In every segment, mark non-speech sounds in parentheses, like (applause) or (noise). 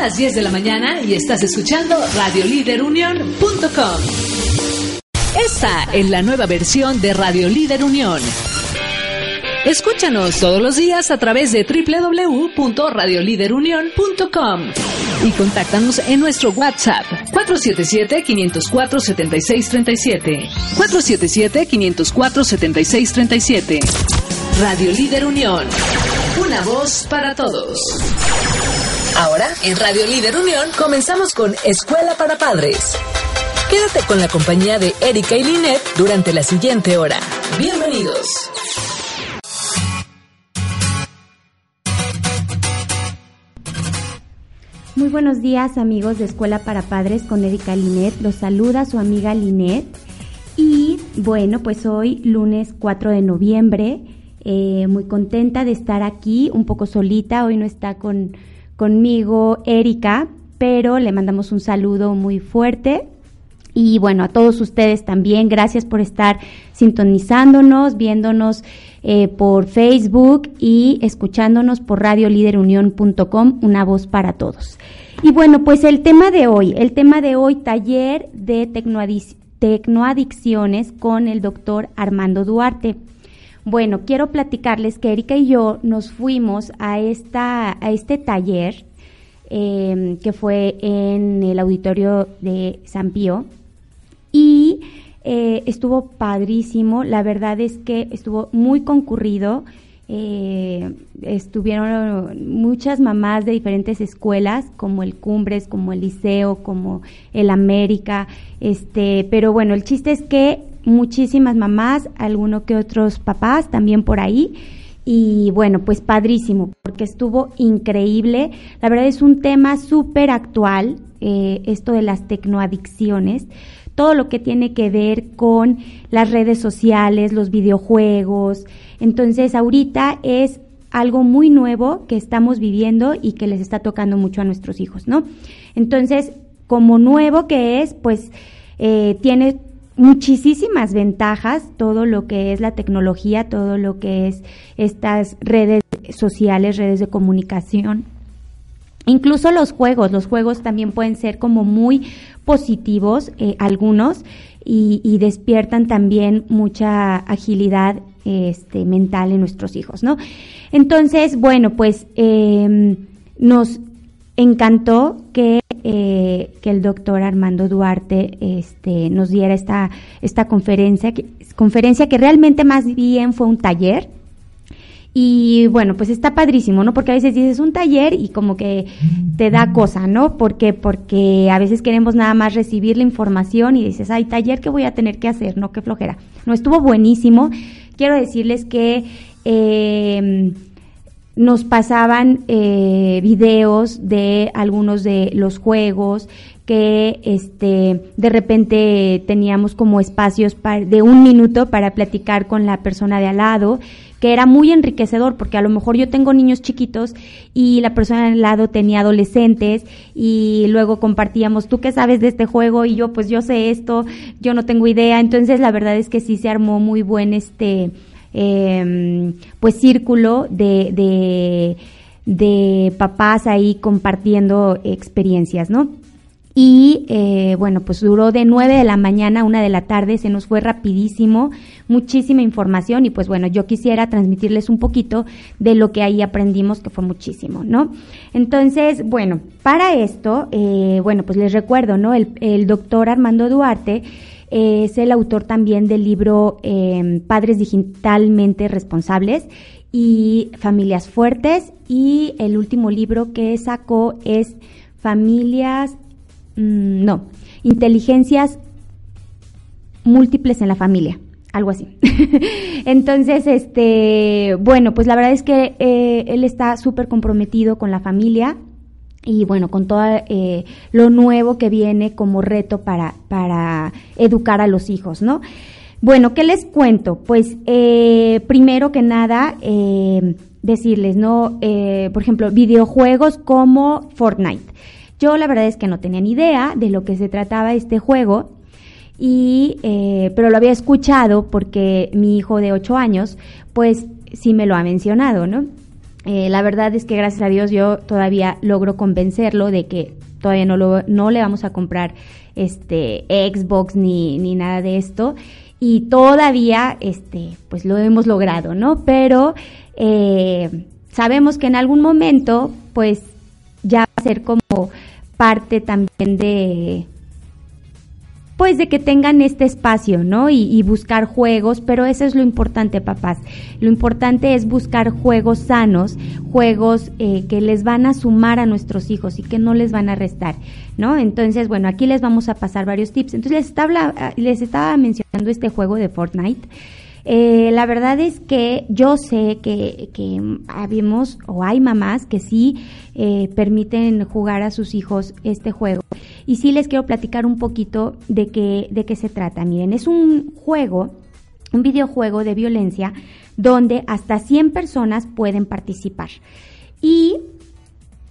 las 10 de la mañana y estás escuchando radioliderunión.com. Esta es la nueva versión de Radio Líder Unión. Escúchanos todos los días a través de www.radioliderunión.com y contáctanos en nuestro WhatsApp 477-504-7637. 477-504-7637. Radio Líder Unión. Una voz para todos. Ahora, en Radio Líder Unión, comenzamos con Escuela para Padres. Quédate con la compañía de Erika y Linet durante la siguiente hora. Bienvenidos. Muy buenos días amigos de Escuela para Padres con Erika Linet. Los saluda su amiga Linet. Y bueno, pues hoy lunes 4 de noviembre, eh, muy contenta de estar aquí, un poco solita. Hoy no está con, conmigo Erika, pero le mandamos un saludo muy fuerte. Y bueno, a todos ustedes también, gracias por estar sintonizándonos, viéndonos eh, por Facebook y escuchándonos por radioliderunión.com, una voz para todos. Y bueno, pues el tema de hoy, el tema de hoy, taller de tecnoadicciones con el doctor Armando Duarte. Bueno, quiero platicarles que Erika y yo nos fuimos a, esta, a este taller eh, que fue en el auditorio de San Pío y eh, estuvo padrísimo, la verdad es que estuvo muy concurrido. Eh, estuvieron muchas mamás de diferentes escuelas, como el Cumbres, como el Liceo, como el América, este, pero bueno, el chiste es que muchísimas mamás, algunos que otros papás también por ahí, y bueno, pues padrísimo, porque estuvo increíble. La verdad es un tema súper actual, eh, esto de las tecnoadicciones todo lo que tiene que ver con las redes sociales, los videojuegos. Entonces, ahorita es algo muy nuevo que estamos viviendo y que les está tocando mucho a nuestros hijos, ¿no? Entonces, como nuevo que es, pues eh, tiene muchísimas ventajas todo lo que es la tecnología, todo lo que es estas redes sociales, redes de comunicación. Incluso los juegos, los juegos también pueden ser como muy positivos, eh, algunos, y, despiertan también mucha agilidad este, mental en nuestros hijos, ¿no? Entonces, bueno, pues em, nos encantó que, eh, que el doctor Armando Duarte este, nos diera esta, esta conferencia, que, conferencia que realmente más bien fue un taller, y bueno, pues está padrísimo, ¿no? Porque a veces dices un taller y como que te da cosa, ¿no? Porque Porque a veces queremos nada más recibir la información y dices, ay, taller, ¿qué voy a tener que hacer? No, qué flojera. No, estuvo buenísimo. Quiero decirles que eh, nos pasaban eh, videos de algunos de los juegos que este de repente teníamos como espacios de un minuto para platicar con la persona de al lado que era muy enriquecedor porque a lo mejor yo tengo niños chiquitos y la persona al lado tenía adolescentes y luego compartíamos, tú qué sabes de este juego y yo pues yo sé esto, yo no tengo idea, entonces la verdad es que sí se armó muy buen este eh, pues círculo de, de, papás ahí compartiendo experiencias, ¿no? Y eh, bueno, pues duró de 9 de la mañana a 1 de la tarde, se nos fue rapidísimo, muchísima información y pues bueno, yo quisiera transmitirles un poquito de lo que ahí aprendimos, que fue muchísimo, ¿no? Entonces, bueno, para esto, eh, bueno, pues les recuerdo, ¿no? El, el doctor Armando Duarte es el autor también del libro em, Padres Digitalmente Responsables y Familias Fuertes y el último libro que sacó es Familias Mm, no, inteligencias múltiples en la familia, algo así. (laughs) Entonces, este, bueno, pues la verdad es que eh, él está súper comprometido con la familia y bueno, con todo eh, lo nuevo que viene como reto para, para educar a los hijos, ¿no? Bueno, ¿qué les cuento? Pues eh, primero que nada, decirles, ¿no? por ejemplo, videojuegos como Fortnite. Yo la verdad es que no tenía ni idea de lo que se trataba este juego, y, eh, pero lo había escuchado porque mi hijo de 8 años, pues sí me lo ha mencionado, ¿no? Eh, la verdad es que gracias a Dios yo todavía logro convencerlo de que todavía no, lo, no le vamos a comprar este Xbox ni, ni nada de esto. Y todavía este pues lo hemos logrado no pero eh, sabemos que en algún momento pues ya va a ser como parte también de pues de que tengan este espacio, ¿no? Y, buscar juegos, pero eso es lo importante, papás. Lo importante es buscar juegos sanos, juegos eh, que les van a sumar a nuestros hijos y que no les van a restar, ¿no? Entonces, bueno, aquí les vamos a pasar varios tips. Entonces, les estaba, les estaba mencionando este juego de Fortnite. Eh, la verdad es que yo sé que, que habemos o hay mamás que sí eh, permiten jugar a sus hijos este juego. Y sí les quiero platicar un poquito de qué, de qué se trata. Miren, es un juego, un videojuego de violencia donde hasta 100 personas pueden participar. Y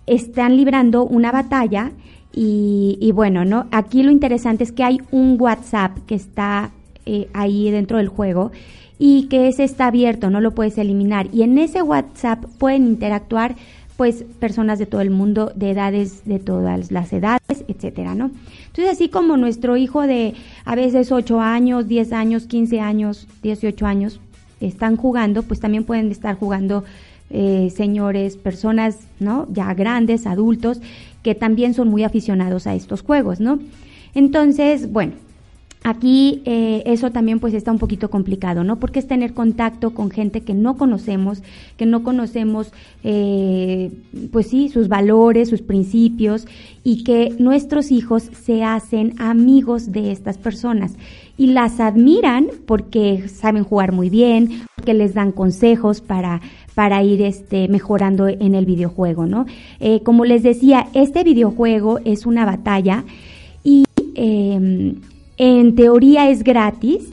están librando una batalla y, y, bueno, ¿no? Aquí lo interesante es que hay un WhatsApp que está eh, ahí dentro del juego y que ese está abierto, no lo puedes eliminar. Y en ese WhatsApp pueden interactuar pues personas de todo el mundo, de edades, de todas las edades, etcétera, ¿no? Entonces, así como nuestro hijo de a veces 8 años, 10 años, 15 años, 18 años, están jugando, pues también pueden estar jugando eh, señores, personas, ¿no? Ya grandes, adultos, que también son muy aficionados a estos juegos, ¿no? Entonces, bueno, Aquí eh, eso también pues está un poquito complicado, ¿no? Porque es tener contacto con gente que no conocemos, que no conocemos, eh, pues sí, sus valores, sus principios y que nuestros hijos se hacen amigos de estas personas y las admiran porque saben jugar muy bien, porque les dan consejos para para ir este, mejorando en el videojuego, ¿no? Eh, como les decía, este videojuego es una batalla y eh, en teoría es gratis,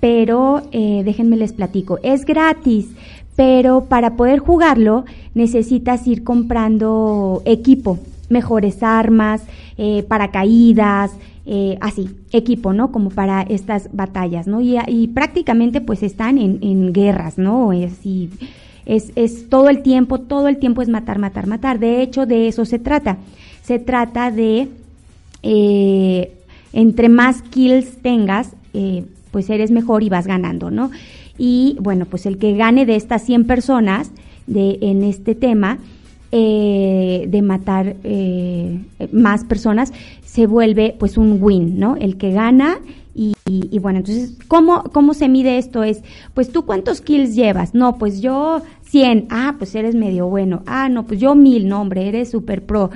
pero eh, déjenme les platico, es gratis, pero para poder jugarlo necesitas ir comprando equipo, mejores armas, eh, paracaídas, eh, así, equipo, ¿no? Como para estas batallas, ¿no? Y, prácticamente pues están en, guerras, ¿no? Es, es, es todo el tiempo, todo el tiempo es matar, matar, matar. De hecho, de eso se trata. Se trata de entre más kills tengas, eh, pues eres mejor y vas ganando, ¿no? Y bueno, pues el que gane de estas 100 personas de, en este tema, eh, de matar eh, más personas, se vuelve pues un win, ¿no? El que gana y, y, bueno, entonces, ¿cómo, ¿cómo se mide esto? Es, pues tú cuántos kills llevas? No, pues yo 100, ah, pues eres medio bueno, ah, no, pues yo mil, no, hombre, eres super pro.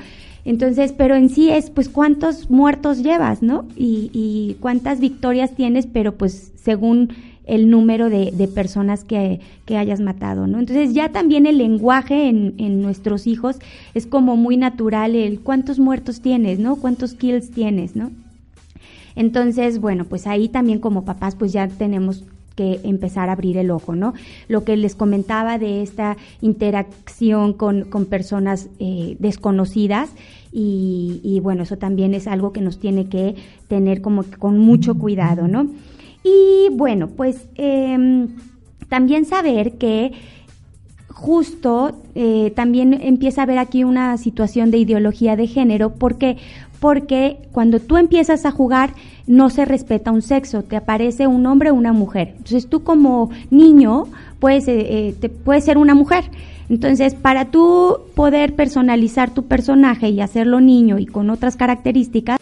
Entonces, pero en sí es, pues, cuántos muertos llevas, ¿no? Y, cuántas victorias tienes, pero pues según el número de, personas que, hayas matado, ¿no? Entonces ya también el lenguaje en, en, nuestros hijos es como muy natural el cuántos muertos tienes, ¿no? Cuántos kills tienes, ¿no? Entonces, bueno, pues ahí también como papás pues ya tenemos que empezar a abrir el ojo, ¿no? Lo que les comentaba de esta interacción con, personas eh, desconocidas y, bueno, eso también es algo que nos tiene que tener como con mucho cuidado, ¿no? Y bueno, pues em, también saber que justo eh, también empieza a haber aquí una situación de ideología de género porque porque cuando tú empiezas a jugar no se respeta un sexo, te aparece un hombre o una mujer. Entonces tú como niño puedes, eh, eh, te, puedes ser una mujer. Entonces, para tú poder personalizar tu personaje y hacerlo niño y con otras características,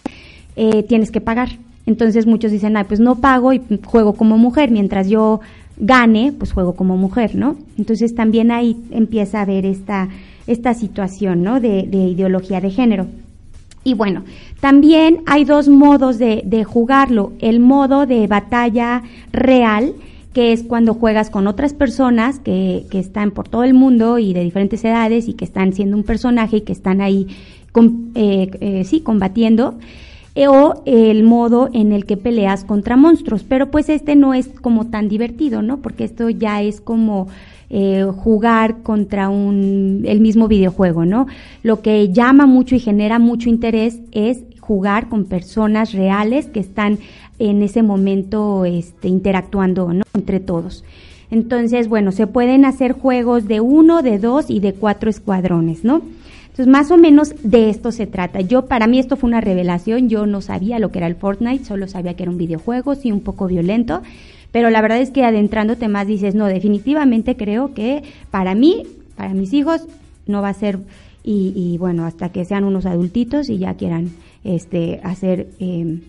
eh, tienes que pagar. Entonces muchos dicen, ay, pues no pago y juego como mujer, mientras yo gane, pues juego como mujer, ¿no? Entonces también ahí empieza a haber esta, esta situación, ¿no? de ideología de género. Y bueno, también hay dos modos de, de, jugarlo. El modo de batalla real, que es cuando juegas con otras personas que, que, están por todo el mundo y de diferentes edades y que están siendo un personaje y que están ahí, eh, eh, sí, combatiendo. Eh, o el modo en el que peleas contra monstruos. Pero pues este no es como tan divertido, ¿no? Porque esto ya es como eh, jugar contra un, el mismo videojuego, ¿no? Lo que llama mucho y genera mucho interés es jugar con personas reales que están en ese momento este, interactuando, ¿no? Entre todos. Entonces, bueno, se pueden hacer juegos de uno, de dos y de cuatro escuadrones, ¿no? Entonces, más o menos de esto se trata. Yo, para mí esto fue una revelación, yo no sabía lo que era el Fortnite, solo sabía que era un videojuego, sí, un poco violento, pero la verdad es que adentrándote más dices, no, definitivamente creo que para mí, para mis hijos, no va a ser, y, bueno, hasta que sean unos adultitos y ya quieran este, hacer... Eh,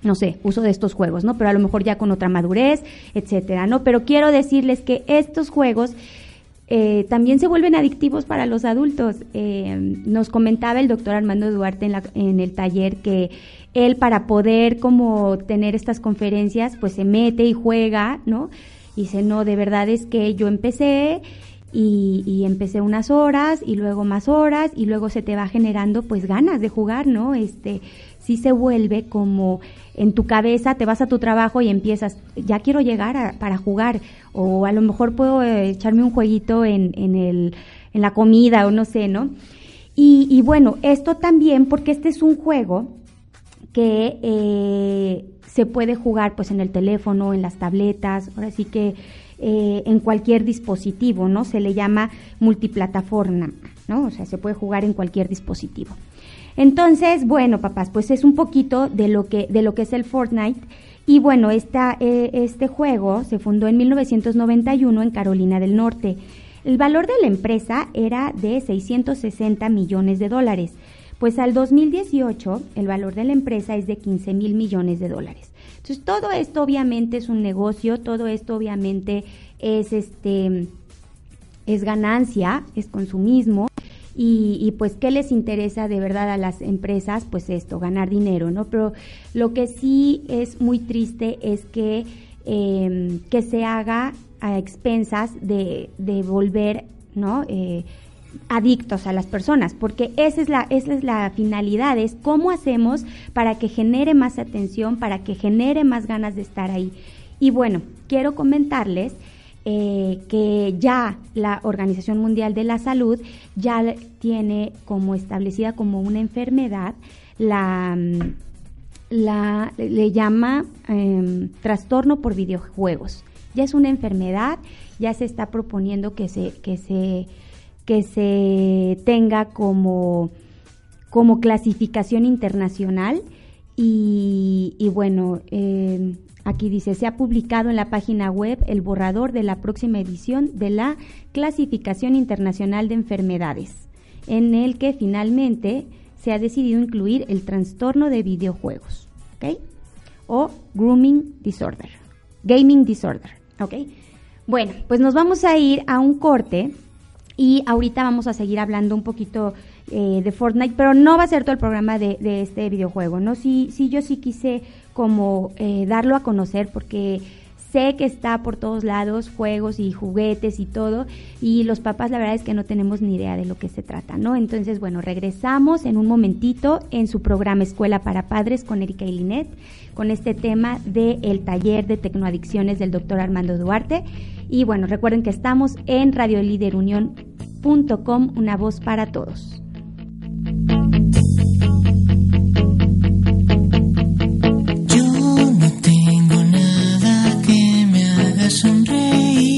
no sé, uso de estos juegos, ¿no? Pero a lo mejor ya con otra madurez, etcétera, ¿no? Pero quiero decirles que estos juegos eh, también se vuelven adictivos para los adultos. Eh, nos comentaba el doctor Armando Duarte en, la, en el taller que él para poder como tener estas conferencias, pues se mete y juega, ¿no? Y dice, no, de verdad es que yo empecé y, y, empecé unas horas y luego más horas y luego se te va generando pues ganas de jugar, ¿no? Este, sí se vuelve como en tu cabeza, te vas a tu trabajo y empiezas, ya quiero llegar para jugar, o a lo mejor puedo eh, echarme un jueguito en, en, el, en la comida o no sé, ¿no? Y, bueno, esto también porque este es un juego que eh, se puede jugar pues en el teléfono, en las tabletas, ahora sí que eh, en cualquier dispositivo, ¿no? Se le llama multiplataforma, ¿no? O sea, se puede jugar en cualquier dispositivo. Entonces, bueno, papás, pues es un poquito de lo que, de lo que es el Fortnite. Y bueno, esta, eh, este juego se fundó en 1991 en Carolina del Norte. El valor de la empresa era de 660 millones de dólares, pues al 2018 el valor de la empresa es de 15 mil millones de dólares. Entonces todo esto obviamente es un negocio, todo esto obviamente es este es ganancia, es consumismo y, pues qué les interesa de verdad a las empresas, pues esto, ganar dinero, ¿no? Pero lo que sí es muy triste es que, em, que se haga a expensas de, de volver, ¿no? Eh, adictos a las personas, porque esa es la esa es la finalidad, es cómo hacemos para que genere más atención, para que genere más ganas de estar ahí. Y bueno, quiero comentarles eh, que ya la Organización Mundial de la Salud ya tiene como establecida como una enfermedad la, mm, la le llama em, trastorno por videojuegos. Ya es una enfermedad, ya se está proponiendo que se, que se, que se tenga como, como clasificación internacional y, bueno, eh, Aquí dice, se ha publicado en la página web el borrador de la próxima edición de la Clasificación Internacional de Enfermedades, en el que finalmente se ha decidido incluir el trastorno de videojuegos, ¿ok? O grooming disorder, gaming disorder, ¿ok? Bueno, pues nos vamos a ir a un corte y ahorita vamos a seguir hablando un poquito eh, de Fortnite, pero no va a ser todo el programa de, este videojuego, ¿no? Sí, sí, yo sí quise como eh, darlo a conocer porque sé que está por todos lados, juegos y juguetes y todo, y los papás la verdad es que no tenemos ni idea de lo que se trata, ¿no? Entonces, bueno, regresamos en un momentito en su programa Escuela para Padres con Erika y Linet, con este tema del el taller de tecnoadicciones del doctor Armando Duarte. Y bueno, recuerden que estamos en radioliderunión.com, una voz para todos. Te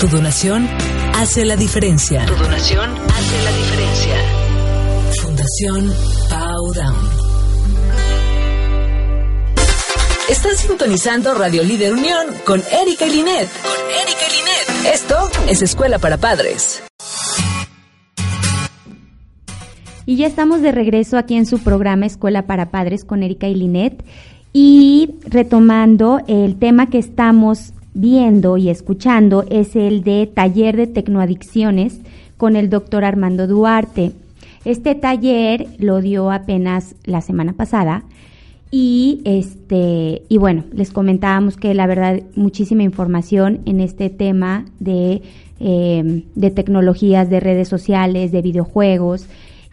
Tu donación hace la diferencia. Tu donación hace la diferencia. Fundación Powdown. Están sintonizando Radio Líder Unión con Erika y Linet. Con Erika y Linet. Esto es Escuela para Padres. Y ya estamos de regreso aquí en su programa Escuela para Padres con Erika y Linet. Y retomando el tema que estamos viendo y escuchando es el de taller de tecnoadicciones con el doctor Armando Duarte. Este taller lo dio apenas la semana pasada y este, y bueno, les comentábamos que la verdad, muchísima información en este tema de, em, de tecnologías, de redes sociales, de videojuegos.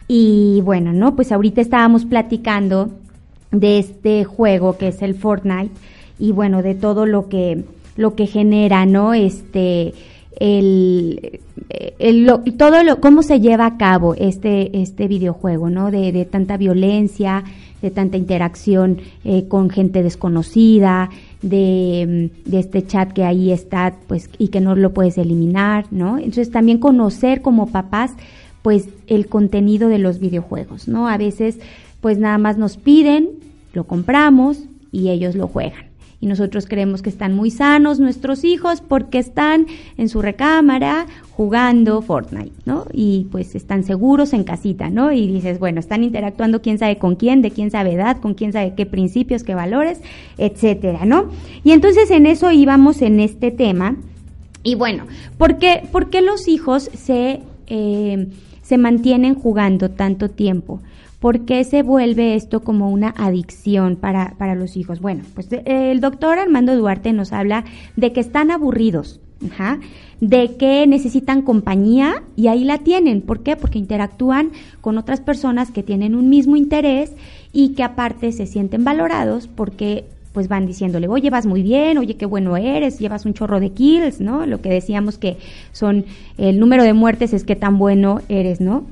Y bueno, ¿no? Pues ahorita estábamos platicando de este juego que es el Fortnite y bueno, de todo lo que, lo que genera, ¿no? Este, el, el todo lo, cómo se lleva a cabo este, este videojuego, ¿no? De, tanta violencia, de tanta interacción eh, con gente desconocida, de, de, este chat que ahí está, pues, y que no lo puedes eliminar, ¿no? Entonces también conocer como papás, pues, el contenido de los videojuegos, ¿no? A veces, pues, nada más nos piden, lo compramos y ellos lo juegan y nosotros creemos que están muy sanos nuestros hijos porque están en su recámara jugando Fortnite, ¿no? Y pues están seguros en casita, ¿no? Y dices, bueno, están interactuando quién sabe con quién, de quién sabe edad, con quién sabe qué principios, qué valores, etcétera, ¿no? Y entonces en eso íbamos en este tema. Y bueno, ¿por qué, por qué los hijos se, eh, se mantienen jugando tanto tiempo? ¿Por qué se vuelve esto como una adicción para, para los hijos? Bueno, pues eh, el doctor Armando Duarte nos habla de que están aburridos, de que necesitan compañía y ahí la tienen. ¿Por qué? Porque interactúan con otras personas que tienen un mismo interés y que aparte se sienten valorados porque pues van diciéndole, oye, vas muy bien, oye, qué bueno eres, llevas un chorro de kills, ¿no? Lo que decíamos que son el número de muertes es que tan bueno eres, ¿no?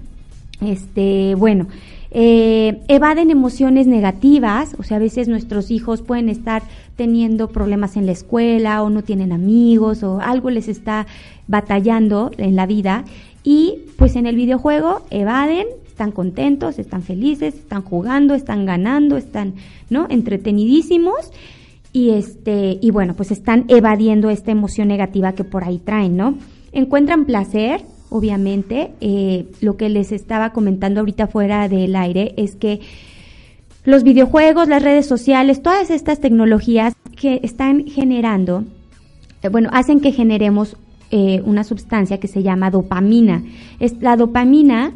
Este, bueno, eh, evaden emociones negativas, o sea, a veces nuestros hijos pueden estar teniendo problemas en la escuela o no tienen amigos o algo les está batallando en la vida y pues en el videojuego evaden, están contentos, están felices, están jugando, están ganando, están, ¿no? entretenidísimos y este y bueno, pues están evadiendo esta emoción negativa que por ahí traen, ¿no? Encuentran placer obviamente. Eh, lo que les estaba comentando ahorita fuera del aire es que los videojuegos, las redes sociales, todas estas tecnologías que están generando, eh, bueno, hacen que generemos eh, una sustancia que se llama dopamina. Es, la dopamina,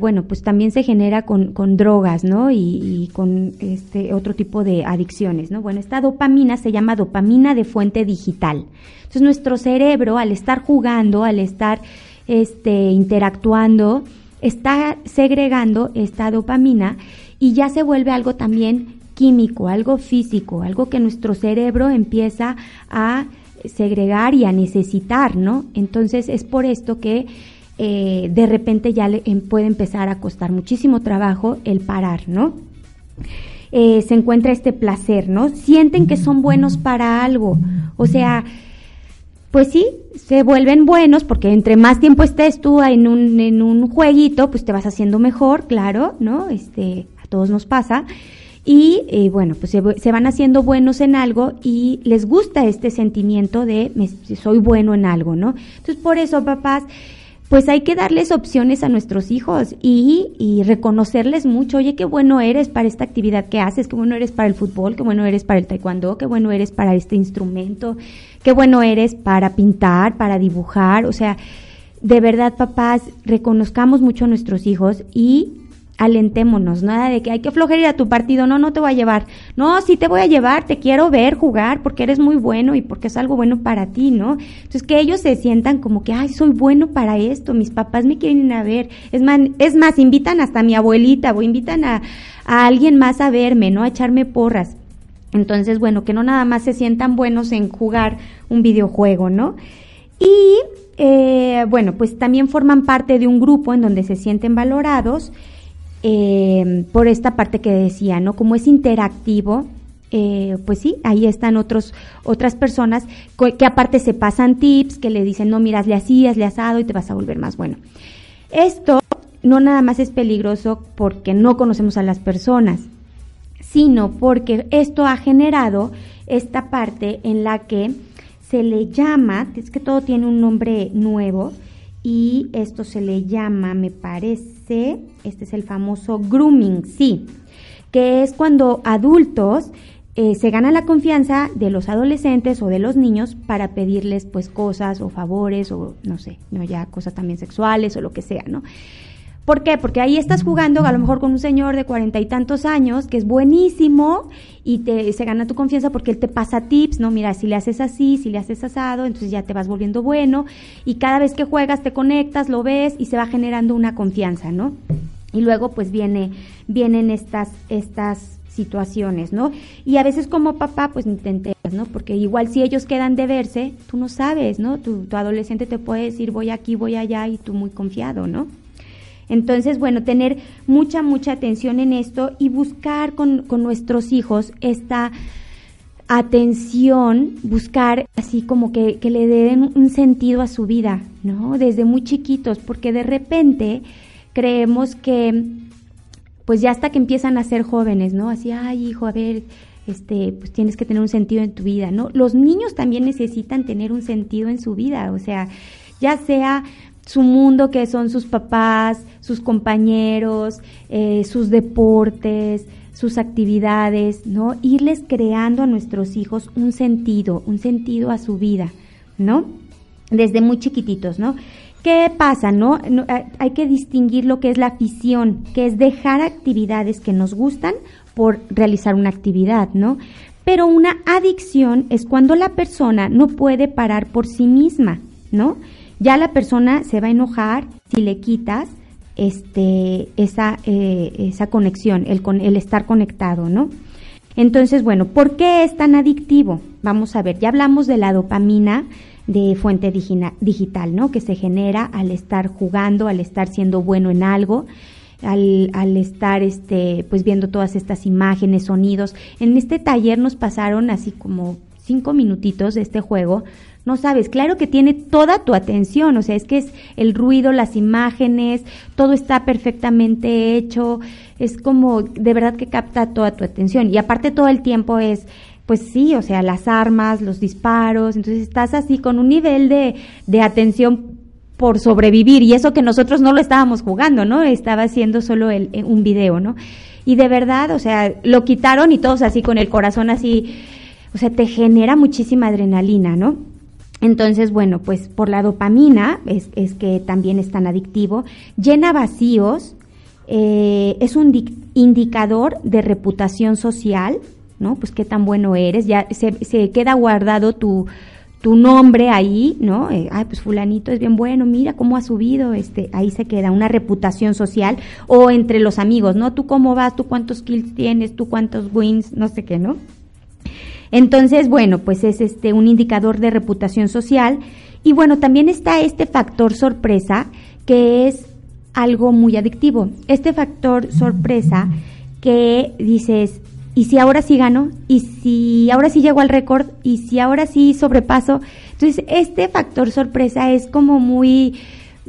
bueno, pues también se genera con, con drogas, ¿no? Y, y, con este otro tipo de adicciones, ¿no? Bueno, esta dopamina se llama dopamina de fuente digital. Entonces, nuestro cerebro, al estar jugando, al estar este, interactuando, está segregando esta dopamina y ya se vuelve algo también químico, algo físico, algo que nuestro cerebro empieza a segregar y a necesitar, ¿no? Entonces es por esto que eh, de repente ya le em, puede empezar a costar muchísimo trabajo el parar, ¿no? Eh, se encuentra este placer, ¿no? Sienten que son buenos para algo, o sea, pues sí, se vuelven buenos porque entre más tiempo estés tú en un, en un jueguito, pues te vas haciendo mejor, claro, ¿no? Este, a todos nos pasa. Y eh, bueno, pues se, van haciendo buenos en algo y les gusta este sentimiento de soy bueno en algo, ¿no? Entonces por eso, papás, pues hay que darles opciones a nuestros hijos y, y, reconocerles mucho, oye, qué bueno eres para esta actividad que haces, qué bueno eres para el fútbol, qué bueno eres para el taekwondo, qué bueno eres para este instrumento, qué bueno eres para pintar, para dibujar, o sea, de verdad, papás, reconozcamos mucho a nuestros hijos y alentémonos, nada de que hay que flojer ir a tu partido, no, no te voy a llevar, no, sí te voy a llevar, te quiero ver jugar porque eres muy bueno y porque es algo bueno para ti, ¿no? Entonces que ellos se sientan como que, ay, soy bueno para esto, mis papás me quieren a ver, es más, es más invitan hasta a mi abuelita o invitan a, a alguien más a verme, ¿no? A echarme porras. Entonces, bueno, que no nada más se sientan buenos en jugar un videojuego, ¿no? Y eh, bueno, pues también forman parte de un grupo en donde se sienten valorados eh, por esta parte que decía, ¿no? Como es interactivo, eh, pues sí, ahí están otros, otras personas que aparte se pasan tips, que le dicen, no, miras, le hacías, le asado y te vas a volver más bueno. Esto no nada más es peligroso porque no conocemos a las personas, sino porque esto ha generado esta parte en la que se le llama, es que todo tiene un nombre nuevo, y esto se le llama, me parece, este es el famoso grooming, sí, que es cuando adultos eh, se ganan la confianza de los adolescentes o de los niños para pedirles pues cosas o favores o no sé, no ya cosas también sexuales o lo que sea, ¿no? ¿Por qué? Porque ahí estás jugando a lo mejor con un señor de cuarenta y tantos años que es buenísimo y te, se gana tu confianza porque él te pasa tips, ¿no? Mira, si le haces así, si le haces asado, entonces ya te vas volviendo bueno y cada vez que juegas te conectas, lo ves y se va generando una confianza, ¿no? Y luego pues viene, vienen estas, estas situaciones, ¿no? Y a veces como papá, pues ni te enteras, ¿no? Porque igual si ellos quedan de verse, tú no sabes, ¿no? Tu, tu adolescente te puede decir voy aquí, voy allá y tú muy confiado, ¿no? Entonces, bueno, tener mucha, mucha atención en esto y buscar con, nuestros hijos esta atención, buscar así como que, que, le den un sentido a su vida, ¿no? Desde muy chiquitos, porque de repente creemos que, pues ya hasta que empiezan a ser jóvenes, ¿no? Así, ay, hijo, a ver, este, pues tienes que tener un sentido en tu vida, ¿no? Los niños también necesitan tener un sentido en su vida, o sea, ya sea su mundo que son sus papás, sus compañeros, eh, sus deportes, sus actividades, ¿no? Irles creando a nuestros hijos un sentido, un sentido a su vida, ¿no? Desde muy chiquititos, ¿no? ¿Qué pasa, no? Hay que distinguir lo que es la afición, que es dejar actividades que nos gustan por realizar una actividad, ¿no? Pero una adicción es cuando la persona no puede parar por sí misma, ¿no? Ya la persona se va a enojar si le quitas este, esa, eh, esa conexión, el, el estar conectado, ¿no? Entonces, bueno, ¿por qué es tan adictivo? Vamos a ver, ya hablamos de la dopamina de fuente digital, ¿no? Que se genera al estar jugando, al estar siendo bueno en algo, al, al, estar este, pues viendo todas estas imágenes, sonidos. En este taller nos pasaron así como cinco minutitos de este juego no sabes, claro que tiene toda tu atención, o sea, es que es el ruido, las imágenes, todo está perfectamente hecho, es como de verdad que capta toda tu atención y aparte todo el tiempo es pues sí, o sea, las armas, los disparos, entonces estás así con un nivel de, de atención por sobrevivir y eso que nosotros no lo estábamos jugando, ¿no? Estaba haciendo solo el, eh, un video, ¿no? Y de verdad, o sea, lo quitaron y todos así con el corazón así, o sea, te genera muchísima adrenalina, ¿no? Entonces, bueno, pues por la dopamina es, es que también es tan adictivo, llena vacíos, eh, es un indicador de reputación social, ¿no? Pues qué tan bueno eres, ya se, se queda guardado tu, tu nombre ahí, ¿no? Eh, ay, pues fulanito es bien bueno, mira cómo ha subido, este, ahí se queda una reputación social o entre los amigos, ¿no? Tú cómo vas, tú cuántos kills tienes, tú cuántos wins, no sé qué, ¿no? Entonces, bueno, pues es este un indicador de reputación social y bueno, también está este factor sorpresa que es algo muy adictivo. Este factor sorpresa que dices, ¿y si ahora sí gano? ¿Y si ahora sí llego al récord? ¿Y si ahora sí sobrepaso? Entonces, este factor sorpresa es como muy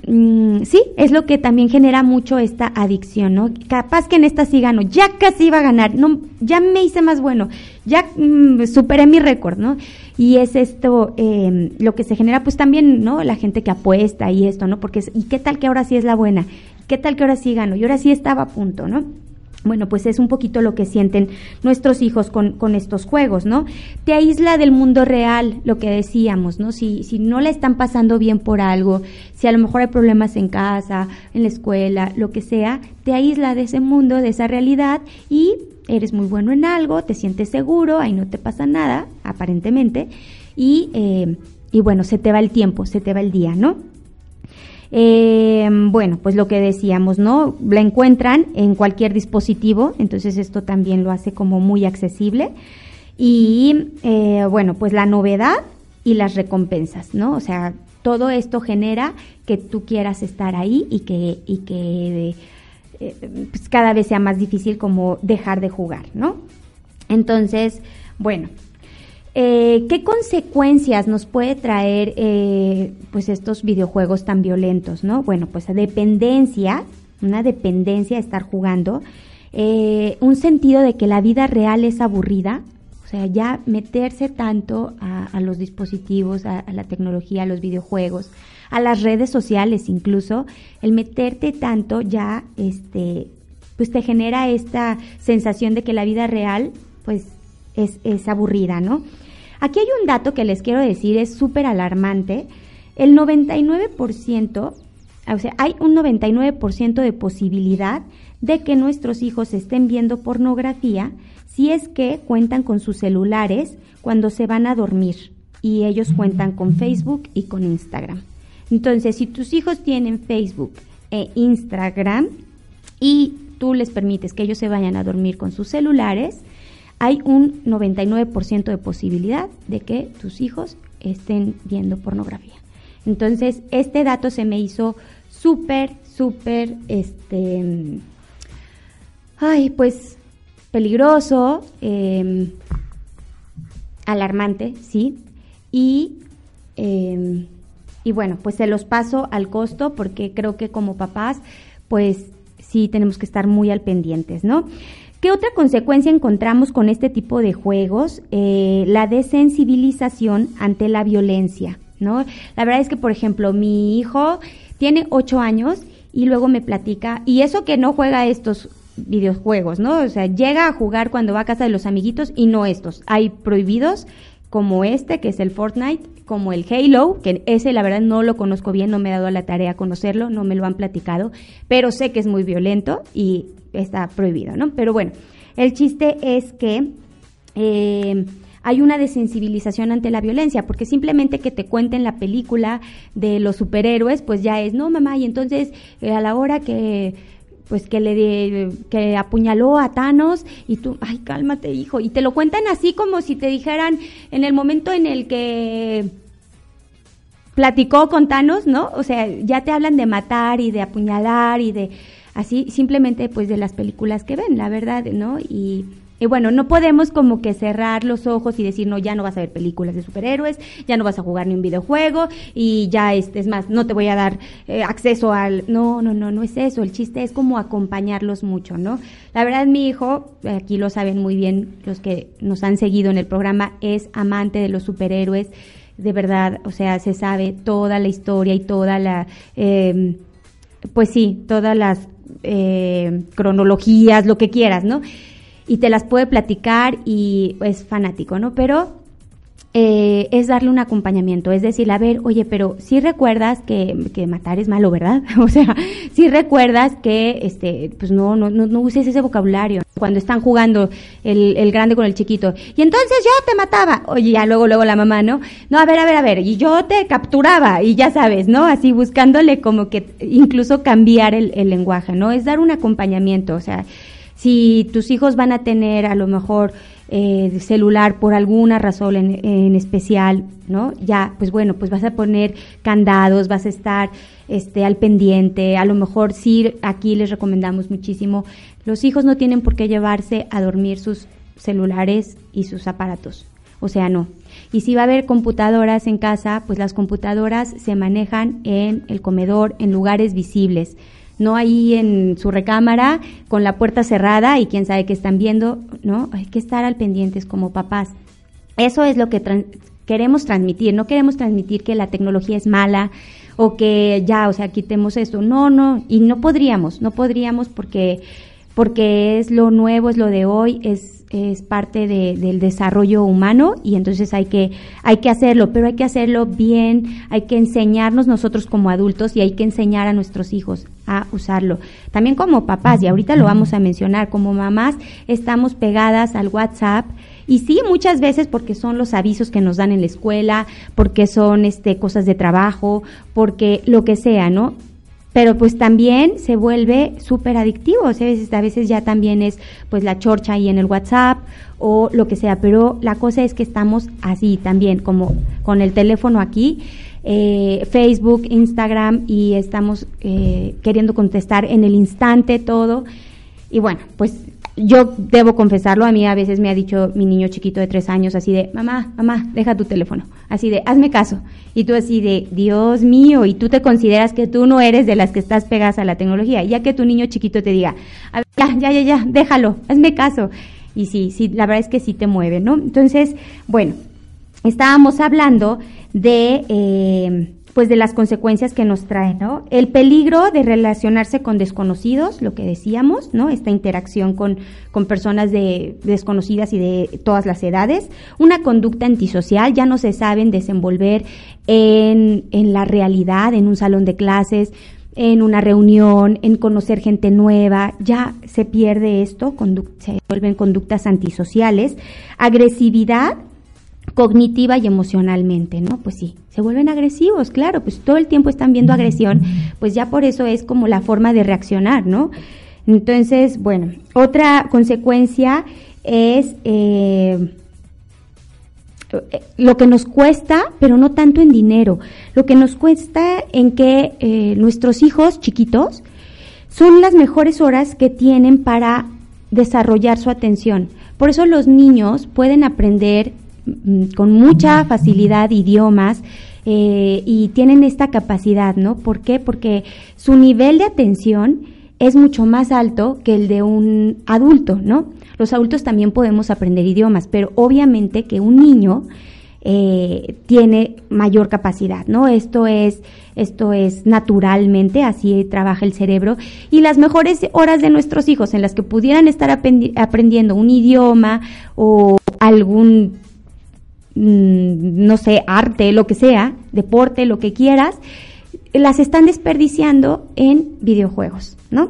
Mm, sí, es lo que también genera mucho esta adicción, ¿no? Capaz que en esta sí gano, ya casi iba a ganar, no, ya me hice más bueno, ya mm, superé mi récord, ¿no? Y es esto em, lo que se genera, pues también, ¿no? La gente que apuesta y esto, ¿no? Porque, ¿y qué tal que ahora sí es la buena? ¿Qué tal que ahora sí gano? Y ahora sí estaba a punto, ¿no? Bueno, pues es un poquito lo que sienten nuestros hijos con, con, estos juegos, ¿no? Te aísla del mundo real, lo que decíamos, ¿no? Si, si no la están pasando bien por algo, si a lo mejor hay problemas en casa, en la escuela, lo que sea, te aísla de ese mundo, de esa realidad y eres muy bueno en algo, te sientes seguro, ahí no te pasa nada, aparentemente, y, eh, y bueno, se te va el tiempo, se te va el día, ¿no? Eh, bueno, pues lo que decíamos, ¿no? La encuentran en cualquier dispositivo, entonces esto también lo hace como muy accesible. Y eh, bueno, pues la novedad y las recompensas, ¿no? O sea, todo esto genera que tú quieras estar ahí y que, y que eh, pues cada vez sea más difícil como dejar de jugar, ¿no? Entonces, bueno, eh, ¿Qué consecuencias nos puede traer eh, pues estos videojuegos tan violentos? ¿no? Bueno, pues dependencia, una dependencia de estar jugando, eh, un sentido de que la vida real es aburrida, o sea, ya meterse tanto a, los dispositivos, a, la tecnología, a los videojuegos, a las redes sociales incluso, el meterte tanto ya, este, pues te genera esta sensación de que la vida real, pues es, es aburrida, ¿no? Aquí hay un dato que les quiero decir, es súper alarmante. El 99%, o sea, hay un 99% de posibilidad de que nuestros hijos estén viendo pornografía si es que cuentan con sus celulares cuando se van a dormir y ellos cuentan con Facebook y con Instagram. Entonces, si tus hijos tienen Facebook e Instagram y tú les permites que ellos se vayan a dormir con sus celulares, hay un 99% de posibilidad de que tus hijos estén viendo pornografía. Entonces, este dato se me hizo súper, súper, este, ay, pues peligroso, em, alarmante, sí, y, em, y bueno, pues se los paso al costo porque creo que como papás, pues sí tenemos que estar muy al pendientes, ¿no? ¿Qué otra consecuencia encontramos con este tipo de juegos? Eh, la desensibilización ante la violencia, ¿no? La verdad es que, por ejemplo, mi hijo tiene ocho años y luego me platica, y eso que no juega estos videojuegos, ¿no? O sea, llega a jugar cuando va a casa de los amiguitos y no estos. Hay prohibidos como este, que es el Fortnite, como el Halo, que ese la verdad no lo conozco bien, no me he dado la tarea a conocerlo, no me lo han platicado, pero sé que es muy violento y está prohibido, ¿no? Pero bueno, el chiste es que eh, hay una desensibilización ante la violencia, porque simplemente que te cuenten la película de los superhéroes, pues ya es, no, mamá, y entonces eh, a la hora que pues que le que apuñaló a Thanos y tú, ay, cálmate, hijo, y te lo cuentan así como si te dijeran en el momento en el que platicó con Thanos, ¿no? O sea, ya te hablan de matar y de apuñalar y de así simplemente pues de las películas que ven, la verdad, ¿no? Y, bueno, no podemos como que cerrar los ojos y decir, no, ya no vas a ver películas de superhéroes, ya no vas a jugar ni un videojuego y ya, este, es más, no te voy a dar eh, acceso al... No, no, no, no es eso, el chiste es como acompañarlos mucho, ¿no? La verdad, mi hijo, aquí lo saben muy bien los que nos han seguido en el programa, es amante de los superhéroes, de verdad, o sea, se sabe toda la historia y toda la... Eh, pues sí, todas las eh, cronologías, lo que quieras, ¿no? Y te las puede platicar y es fanático, ¿no? Pero eh, es darle un acompañamiento, es decir, a ver, oye, pero si recuerdas que, matar es malo, ¿verdad? (laughs) o sea, si recuerdas que, este, pues no, no, no, uses ese vocabulario cuando están jugando el, el, grande con el chiquito. Y entonces yo te mataba. Oye, ya luego, luego la mamá, ¿no? No, a ver, a ver, a ver, y yo te capturaba, y ya sabes, ¿no? Así buscándole como que incluso cambiar el, el lenguaje, ¿no? Es dar un acompañamiento, o sea, si tus hijos van a tener a lo mejor eh, celular por alguna razón en, especial, ¿no? Ya, pues bueno, pues vas a poner candados, vas a estar este, al pendiente, a lo mejor sí, aquí les recomendamos muchísimo, los hijos no tienen por qué llevarse a dormir sus celulares y sus aparatos, o sea, no. Y si va a haber computadoras en casa, pues las computadoras se manejan en el comedor, en lugares visibles no ahí en su recámara con la puerta cerrada y quién sabe qué están viendo, ¿no? Hay que estar al pendientes como papás. Eso es lo que queremos transmitir, no queremos transmitir que la tecnología es mala o que ya, o sea, quitemos esto. No, no, y no podríamos, no podríamos porque porque es lo nuevo, es lo de hoy, es es parte del desarrollo humano y entonces hay que, hay que hacerlo, pero hay que hacerlo bien, hay que enseñarnos nosotros como adultos y hay que enseñar a nuestros hijos a usarlo. También como papás, y ahorita lo vamos a mencionar, como mamás estamos pegadas al WhatsApp y sí, muchas veces porque son los avisos que nos dan en la escuela, porque son este cosas de trabajo, porque lo que sea, ¿no? Pero pues también se vuelve súper adictivo, a veces, a veces ya también es pues la chorcha ahí en el WhatsApp o lo que sea, pero la cosa es que estamos así también, como con el teléfono aquí, eh, Facebook, Instagram y estamos eh, queriendo contestar en el instante todo. Y bueno, pues yo debo confesarlo, a mí a veces me ha dicho mi niño chiquito de tres años así de, mamá, mamá, deja tu teléfono, así de, hazme caso. Y tú así de, Dios mío, y tú te consideras que tú no eres de las que estás pegadas a la tecnología, ya que tu niño chiquito te diga, ya, ya, ya, ya, déjalo, hazme caso. Y sí, sí, la verdad es que sí te mueve, ¿no? Entonces, bueno, estábamos hablando de... Eh, pues de las consecuencias que nos trae, ¿no? El peligro de relacionarse con desconocidos, lo que decíamos, ¿no? Esta interacción con, con personas de, desconocidas y de todas las edades. Una conducta antisocial, ya no se saben desenvolver en, en la realidad, en un salón de clases, en una reunión, en conocer gente nueva, ya se pierde esto, se vuelven conductas antisociales. Agresividad, cognitiva y emocionalmente, ¿no? Pues sí, se vuelven agresivos, claro, pues todo el tiempo están viendo agresión, pues ya por eso es como la forma de reaccionar, ¿no? Entonces, bueno, otra consecuencia es eh, lo que nos cuesta, pero no tanto en dinero, lo que nos cuesta en que eh, nuestros hijos chiquitos son las mejores horas que tienen para desarrollar su atención. Por eso los niños pueden aprender con mucha facilidad idiomas eh, y tienen esta capacidad, ¿no? ¿Por qué? Porque su nivel de atención es mucho más alto que el de un adulto, ¿no? Los adultos también podemos aprender idiomas, pero obviamente que un niño eh, tiene mayor capacidad, ¿no? Esto es, esto es naturalmente, así trabaja el cerebro. Y las mejores horas de nuestros hijos en las que pudieran estar aprendiendo un idioma o algún Mm, no sé, arte, lo que sea, deporte, lo que quieras, las están desperdiciando en videojuegos, ¿no?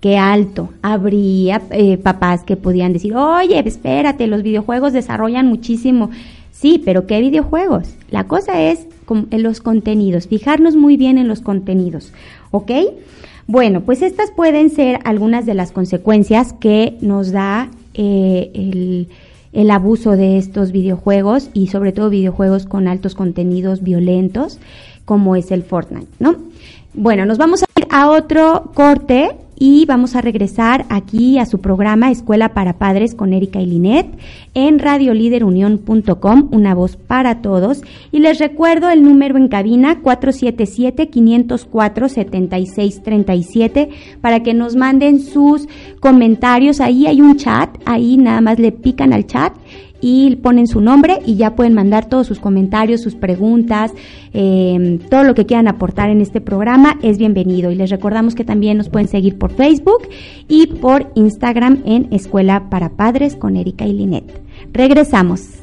Qué alto. Habría eh, papás que podían decir, oye, espérate, los videojuegos desarrollan muchísimo. Sí, pero ¿qué videojuegos? La cosa es en los contenidos, fijarnos muy bien en los contenidos, ¿ok? Bueno, pues estas pueden ser algunas de las consecuencias que nos da eh, el el abuso de estos videojuegos y sobre todo videojuegos con altos contenidos violentos como es el Fortnite, ¿no? Bueno, nos vamos a ir a otro corte y vamos a regresar aquí a su programa Escuela para Padres con Erika y Linet en radioliderunión.com, una voz para todos. Y les recuerdo el número en cabina 477-504-7637 para que nos manden sus comentarios. Ahí hay un chat, ahí nada más le pican al chat y ponen su nombre y ya pueden mandar todos sus comentarios, sus preguntas, em, todo lo que quieran aportar en este programa es bienvenido. Y les recordamos que también nos pueden seguir por Facebook y por Instagram en Escuela para Padres con Erika y Linet. Regresamos.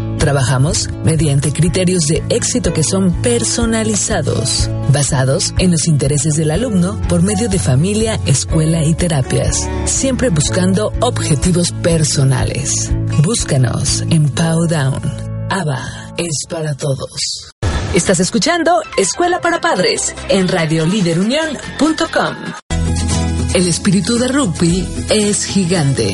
Trabajamos mediante criterios de éxito que son personalizados, basados en los intereses del alumno por medio de familia, escuela y terapias, siempre buscando objetivos personales. Búscanos en Powdown. ABA es para todos. Estás escuchando Escuela para Padres en radioliderunión.com. El espíritu de rugby es gigante.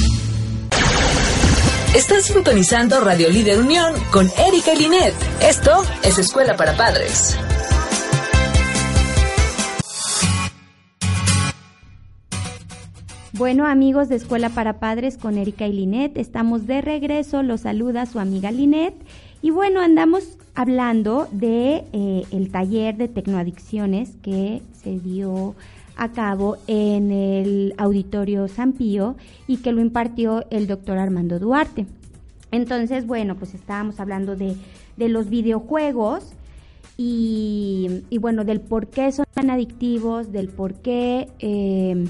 Estás sintonizando Radio Líder Unión con Erika y Linet. Esto es Escuela para Padres. Bueno, amigos de Escuela para Padres con Erika y Linet, estamos de regreso. Los saluda su amiga Linet. Y bueno, andamos hablando de eh, el taller de tecnoadicciones que se dio a cabo en el Auditorio San Pío y que lo impartió el doctor Armando Duarte. Entonces, bueno, pues estábamos hablando de, de los videojuegos y, y, bueno, del por qué son tan adictivos, del por qué, eh,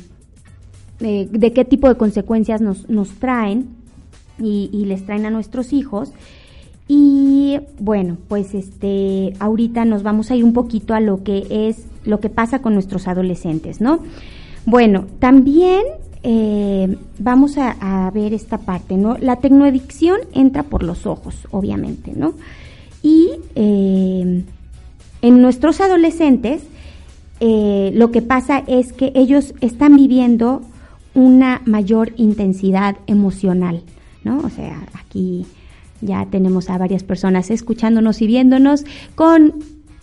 eh, de qué tipo de consecuencias nos, nos traen y, y les traen a nuestros hijos. Y bueno, pues este, ahorita nos vamos a ir un poquito a lo que es lo que pasa con nuestros adolescentes, ¿no? Bueno, también eh, vamos a, ver esta parte, ¿no? La tecnoadicción entra por los ojos, obviamente, ¿no? Y eh, en nuestros adolescentes eh, lo que pasa es que ellos están viviendo una mayor intensidad emocional, ¿no? O sea, aquí ya tenemos a varias personas escuchándonos y viéndonos con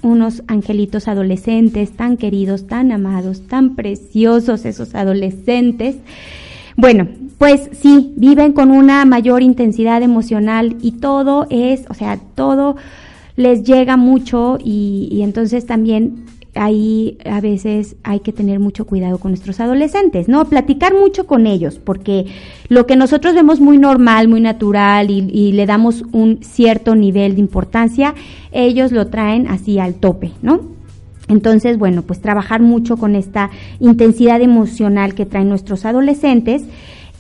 unos angelitos adolescentes tan queridos, tan amados, tan preciosos esos adolescentes. Bueno, pues sí, viven con una mayor intensidad emocional y todo es, o sea, todo les llega mucho y, y entonces también ahí a veces hay que tener mucho cuidado con nuestros adolescentes, ¿no? Platicar mucho con ellos, porque lo que nosotros vemos muy normal, muy natural y, le damos un cierto nivel de importancia, ellos lo traen así al tope, ¿no? Entonces, bueno, pues trabajar mucho con esta intensidad emocional que traen nuestros adolescentes.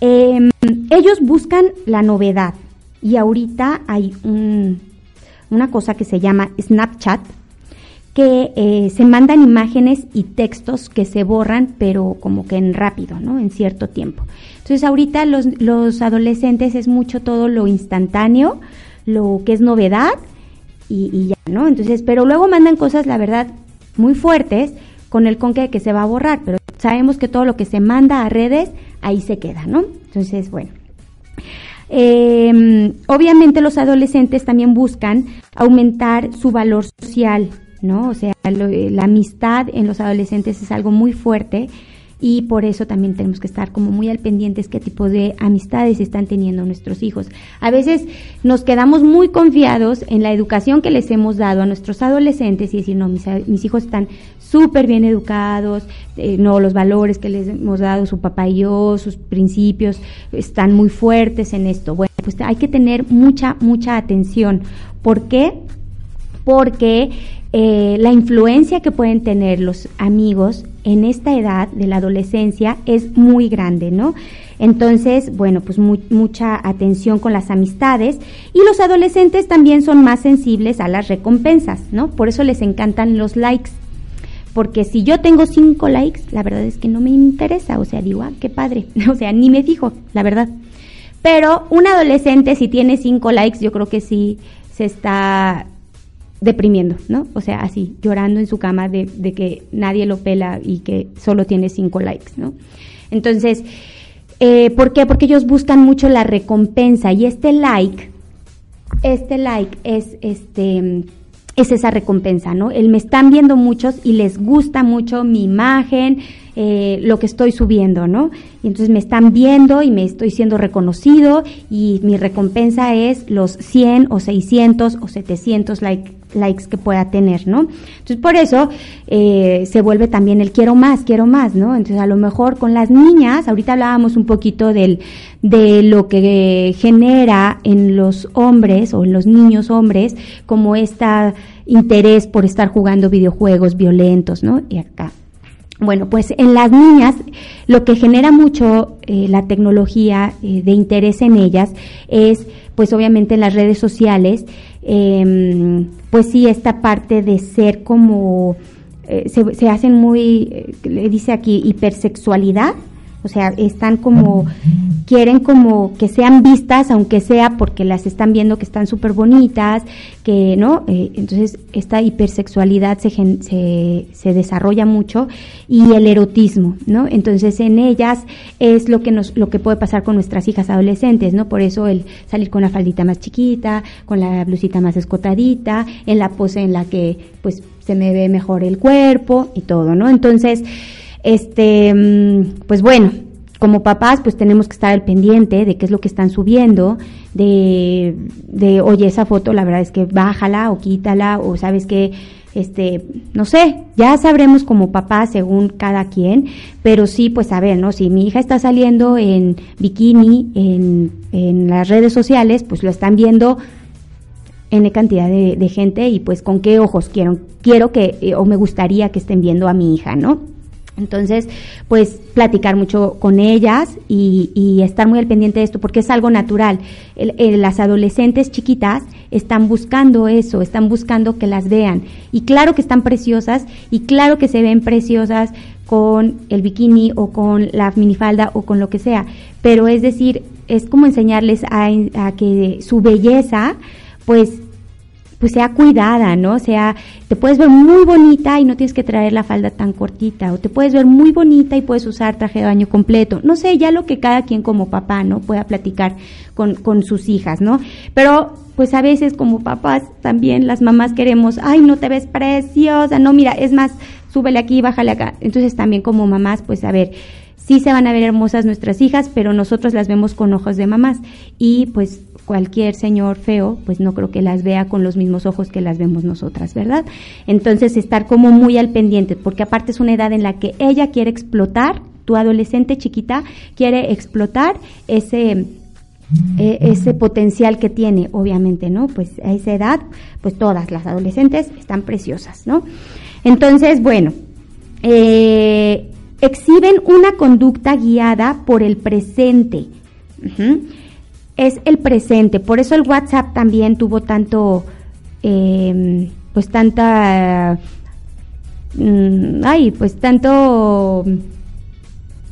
Eh, ellos buscan la novedad y ahorita hay un, una cosa que se llama Snapchat, que eh, se mandan imágenes y textos que se borran, pero como que en rápido, ¿no? En cierto tiempo. Entonces ahorita los, los adolescentes es mucho todo lo instantáneo, lo que es novedad y, ya, ¿no? Entonces, pero luego mandan cosas, la verdad, muy fuertes con el con que, que se va a borrar, pero sabemos que todo lo que se manda a redes, ahí se queda, ¿no? Entonces, bueno. Eh, obviamente los adolescentes también buscan aumentar su valor social, ¿no? O sea, lo, la amistad en los adolescentes es algo muy fuerte y por eso también tenemos que estar como muy al pendientes qué tipo de amistades están teniendo nuestros hijos. A veces nos quedamos muy confiados en la educación que les hemos dado a nuestros adolescentes y decir, no, mis, mis hijos están súper bien educados, eh, no, los valores que les hemos dado su papá y yo, sus principios están muy fuertes en esto. Bueno, pues hay que tener mucha, mucha atención. ¿Por qué? porque eh, la influencia que pueden tener los amigos en esta edad de la adolescencia es muy grande, ¿no? Entonces, bueno, pues mu- mucha atención con las amistades y los adolescentes también son más sensibles a las recompensas, ¿no? Por eso les encantan los likes. Porque si yo tengo cinco likes, la verdad es que no me interesa. O sea, digo, ah, qué padre. (laughs) O sea, ni me fijo, la verdad. Pero un adolescente, si tiene cinco likes, yo creo que sí se está deprimiendo, ¿no? O sea, así, llorando en su cama de, de que nadie lo pela y que solo tiene cinco likes, ¿no? Entonces, eh, ¿por qué? Porque ellos buscan mucho la recompensa y este like, este like es este es esa recompensa, ¿no? El me están viendo muchos y les gusta mucho mi imagen, eh, lo que estoy subiendo, ¿no? Y entonces me están viendo y me estoy siendo reconocido y mi recompensa es los 100 o 600 o 700 like- likes que pueda tener, ¿no? Entonces por eso eh, se vuelve también el quiero más, quiero más, ¿no? Entonces a lo mejor con las niñas, ahorita hablábamos un poquito del, de lo que genera en los hombres o en los niños hombres como esta interés por estar jugando videojuegos violentos, ¿no? Y acá. Bueno, pues en las niñas lo que genera mucho eh, la tecnología eh, de interés en ellas es, pues obviamente en las redes sociales, eh, pues sí, esta parte de ser como, eh, se, se hacen muy, eh, le dice aquí, hipersexualidad, o sea, están como, quieren como que sean vistas, aunque sea porque las están viendo que están súper bonitas, que, ¿no? Eh, entonces, esta hipersexualidad se, se, se desarrolla mucho y el erotismo, ¿no? Entonces, en ellas es lo que nos, lo que puede pasar con nuestras hijas adolescentes, ¿no? Por eso el salir con la faldita más chiquita, con la blusita más escotadita, en la pose en la que, pues, se me ve mejor el cuerpo y todo, ¿no? Entonces, este, mm, pues bueno, como papás, pues tenemos que estar al pendiente de qué es lo que están subiendo, de, de, oye, esa foto, la verdad es que bájala o quítala, o sabes que, este, no sé, ya sabremos como papás según cada quien, pero sí, pues a ver, ¿no? Si mi hija está saliendo en bikini en, en las redes sociales, pues lo están viendo N cantidad de, gente y pues con qué ojos quiero, quiero que, eh, o me gustaría que estén viendo a mi hija, ¿no? Entonces, pues platicar mucho con ellas y, y estar muy al pendiente de esto, porque es algo natural. El- las adolescentes chiquitas están buscando eso, están buscando que las vean. Y claro que están preciosas y claro que se ven preciosas con el bikini o con la minifalda o con lo que sea. Pero es decir, es como enseñarles a, a que su belleza, pues pues sea cuidada, ¿no? Sea, te puedes ver muy bonita y no tienes que traer la falda tan cortita, o te puedes ver muy bonita y puedes usar traje de baño completo. No sé, ya lo que cada quien como papá, ¿no? Pueda platicar con, con sus hijas, ¿no? Pero, pues a veces como papás también las mamás queremos, ay, no te ves preciosa, no, mira, es más, súbele aquí, bájale acá. Entonces también como mamás, pues a ver, sí se van a ver hermosas nuestras hijas, pero nosotros las vemos con ojos de mamás y pues cualquier señor feo, pues no creo que las vea con los mismos ojos que las vemos nosotras, ¿verdad? Entonces estar como muy al pendiente, porque aparte es una edad en la que ella quiere explotar, tu adolescente chiquita quiere explotar ese eh, ese potencial que tiene, obviamente, ¿no? Pues a esa edad, pues todas las adolescentes están preciosas, ¿no? Entonces, bueno, eh, exhiben una conducta guiada por el presente. Es el presente, por eso el WhatsApp también tuvo tanto, eh, pues tanta, mm, ay, pues tanto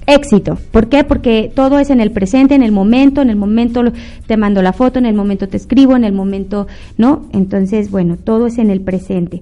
éxito. ¿Por qué? Porque todo es en el presente, en el momento, en el momento te mando la foto, en el momento te escribo, en el momento, ¿no? Entonces, bueno, todo es en el presente.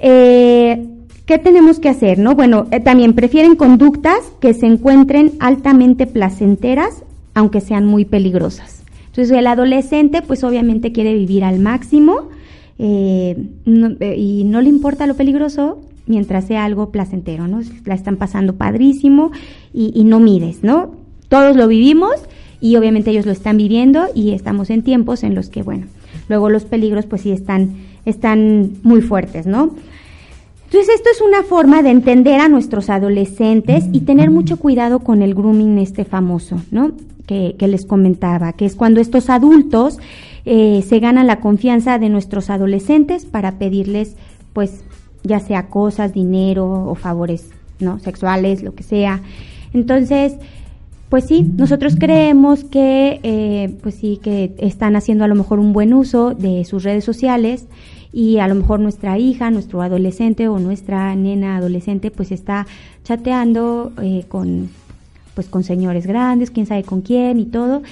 Eh, ¿Qué tenemos que hacer? No? Bueno, eh, también prefieren conductas que se encuentren altamente placenteras, aunque sean muy peligrosas. Entonces, el adolescente, pues obviamente quiere vivir al máximo eh, eh, y no le importa lo peligroso mientras sea algo placentero, ¿no? La están pasando padrísimo y, y no mides, ¿no? Todos lo vivimos y obviamente ellos lo están viviendo y estamos en tiempos en los que, bueno, luego los peligros pues sí están, están muy fuertes, ¿no? Entonces esto es una forma de entender a nuestros adolescentes y tener mucho cuidado con el grooming este famoso, ¿no? Que, les comentaba, que es cuando estos adultos eh, se gana la confianza de nuestros adolescentes para pedirles, pues, ya sea cosas, dinero o favores, ¿no? Sexuales, lo que sea. Entonces, pues sí, nosotros creemos que, eh, pues sí, que están haciendo a lo mejor un buen uso de sus redes sociales y a lo mejor nuestra hija, nuestro adolescente o nuestra nena adolescente, pues está chateando eh, con, pues con señores grandes, quién sabe con quién y todo.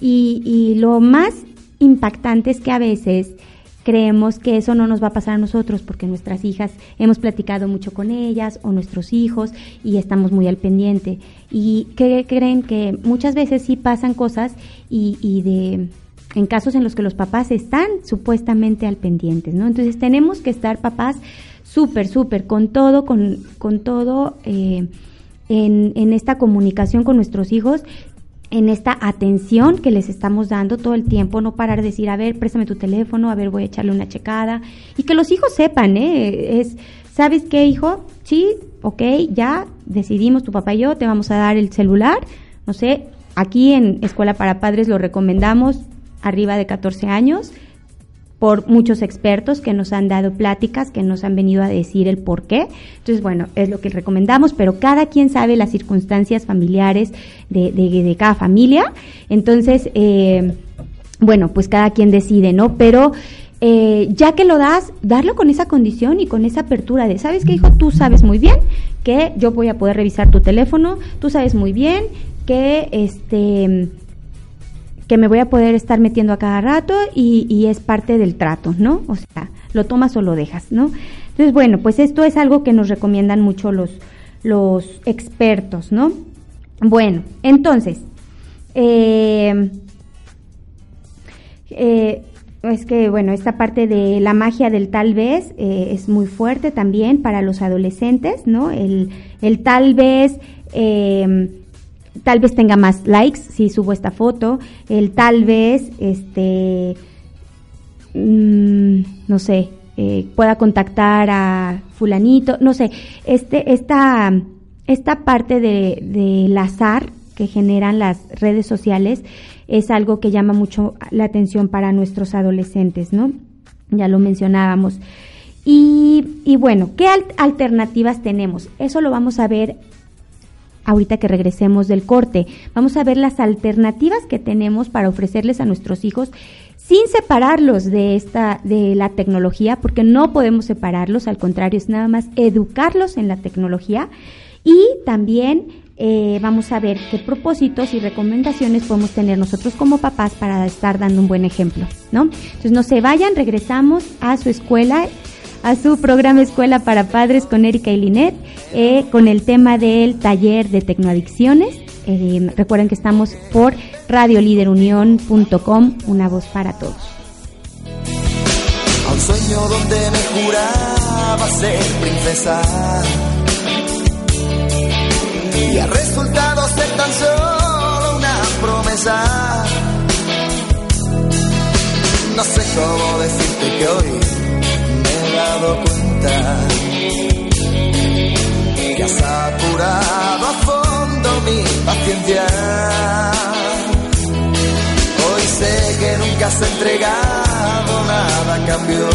Y, y lo más impactante es que a veces creemos que eso no nos va a pasar a nosotros porque nuestras hijas hemos platicado mucho con ellas o nuestros hijos y estamos muy al pendiente. Y que creen que muchas veces sí pasan cosas y, y de en casos en los que los papás están supuestamente al pendiente, ¿no? Entonces tenemos que estar papás súper, súper, con todo, con, con todo eh, en, en esta comunicación con nuestros hijos en esta atención que les estamos dando todo el tiempo, no parar de decir, a ver, préstame tu teléfono, a ver, voy a echarle una checada, y que los hijos sepan, ¿eh? Es, ¿sabes qué, hijo? Sí, ok, ya decidimos, tu papá y yo, te vamos a dar el celular, no sé, aquí en Escuela para Padres lo recomendamos arriba de 14 años, por muchos expertos que nos han dado pláticas, que nos han venido a decir el por qué. Entonces, bueno, es lo que recomendamos, pero cada quien sabe las circunstancias familiares de, de, de cada familia. Entonces, eh, bueno, pues cada quien decide, ¿no? Pero eh, ya que lo das, darlo con esa condición y con esa apertura de, ¿sabes qué, hijo? Tú sabes muy bien que yo voy a poder revisar tu teléfono, tú sabes muy bien que este que me voy a poder estar metiendo a cada rato y, y, es parte del trato, ¿no? O sea, lo tomas o lo dejas, ¿no? Entonces, bueno, pues esto es algo que nos recomiendan mucho los, los expertos, ¿no? Bueno, entonces, eh, eh, es que, bueno, esta parte de la magia del tal vez eh, es muy fuerte también para los adolescentes, ¿no? El, el tal vez... Eh, tal vez tenga más likes si subo esta foto, el tal vez, este, mmm, no sé, eh, pueda contactar a fulanito, no sé, este, esta, esta parte de, del azar que generan las redes sociales es algo que llama mucho la atención para nuestros adolescentes, ¿no? Ya lo mencionábamos. Y, y bueno, ¿qué alternativas tenemos? Eso lo vamos a ver ahorita que regresemos del corte. Vamos a ver las alternativas que tenemos para ofrecerles a nuestros hijos sin separarlos de esta de la tecnología, porque no podemos separarlos, al contrario, es nada más educarlos en la tecnología y también eh, vamos a ver qué propósitos y recomendaciones podemos tener nosotros como papás para estar dando un buen ejemplo, ¿no? Entonces no se vayan, regresamos a su escuela a su programa Escuela para Padres con Erika y Linet, eh, con el tema del taller de tecnoadicciones. Eh, recuerden que estamos por radioliderunión.com, una voz para todos. A un sueño donde me juraba ser princesa y ha resultado ser tan solo una promesa. No sé cómo decirte que hoy dado cuenta que has apurado a fondo mi paciencia. Hoy sé que nunca has entregado nada a cambio.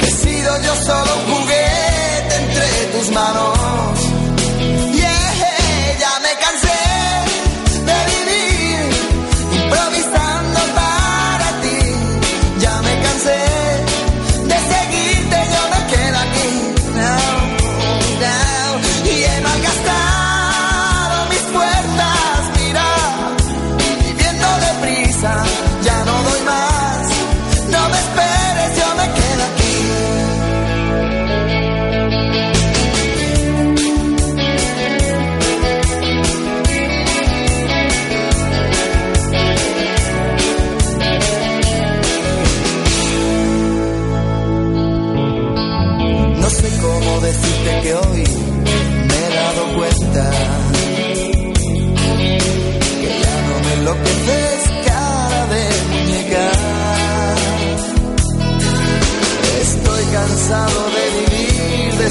Que he sido yo solo un juguete entre tus manos.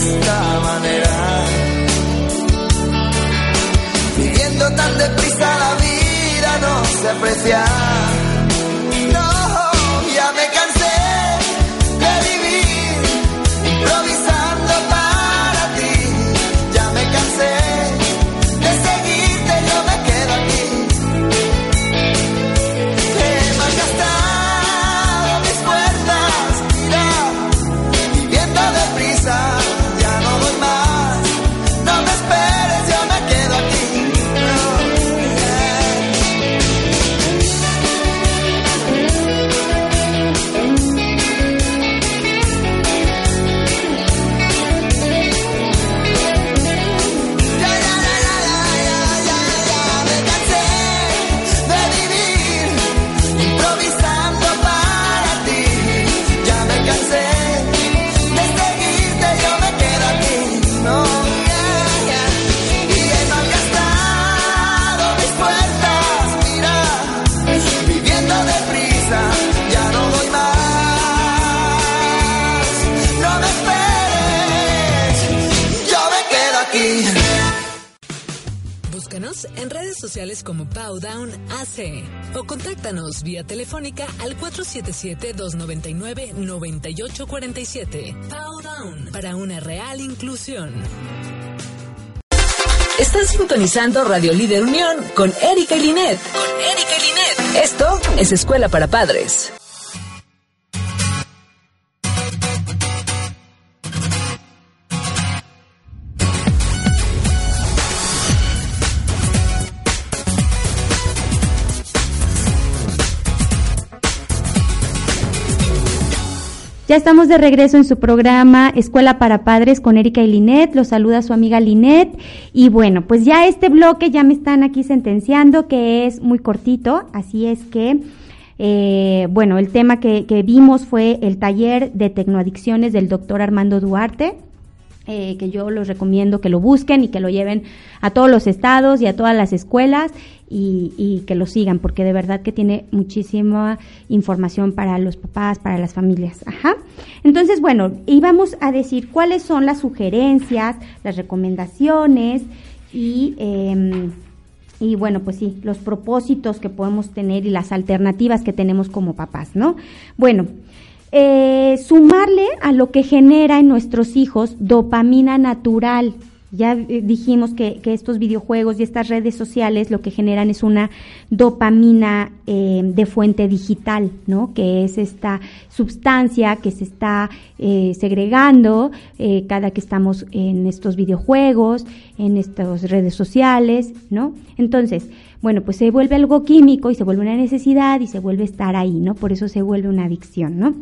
Esta manera, viviendo tan deprisa la vida no se aprecia. Sociales como Powdown AC o contáctanos vía telefónica al 477-299-9847. Powdown para una real inclusión. Están sintonizando Radio Líder Unión con Erika y Linet. Con Erika y Linet. Esto es Escuela para Padres. Ya estamos de regreso en su programa Escuela para Padres con Erika y Linet. Los saluda su amiga Linet. Y bueno, pues ya este bloque ya me están aquí sentenciando que es muy cortito. Así es que, eh, bueno, el tema que, que vimos fue el taller de tecnoadicciones del doctor Armando Duarte. Eh, que yo los recomiendo que lo busquen y que lo lleven a todos los estados y a todas las escuelas y, que lo sigan, porque de verdad que tiene muchísima información para los papás, para las familias. Ajá. Entonces, bueno, íbamos a decir cuáles son las sugerencias, las recomendaciones y... em, y bueno, pues sí, los propósitos que podemos tener y las alternativas que tenemos como papás, ¿no? Bueno, eh, sumarle a lo que genera en nuestros hijos dopamina natural. Ya eh, dijimos que, que estos videojuegos y estas redes sociales lo que generan es una dopamina eh, de fuente digital, ¿no? Que es esta sustancia que se está eh, segregando eh, cada que estamos en estos videojuegos, en estas redes sociales, ¿no? Entonces, bueno, pues se vuelve algo químico y se vuelve una necesidad y se vuelve estar ahí, ¿no? Por eso se vuelve una adicción, ¿no?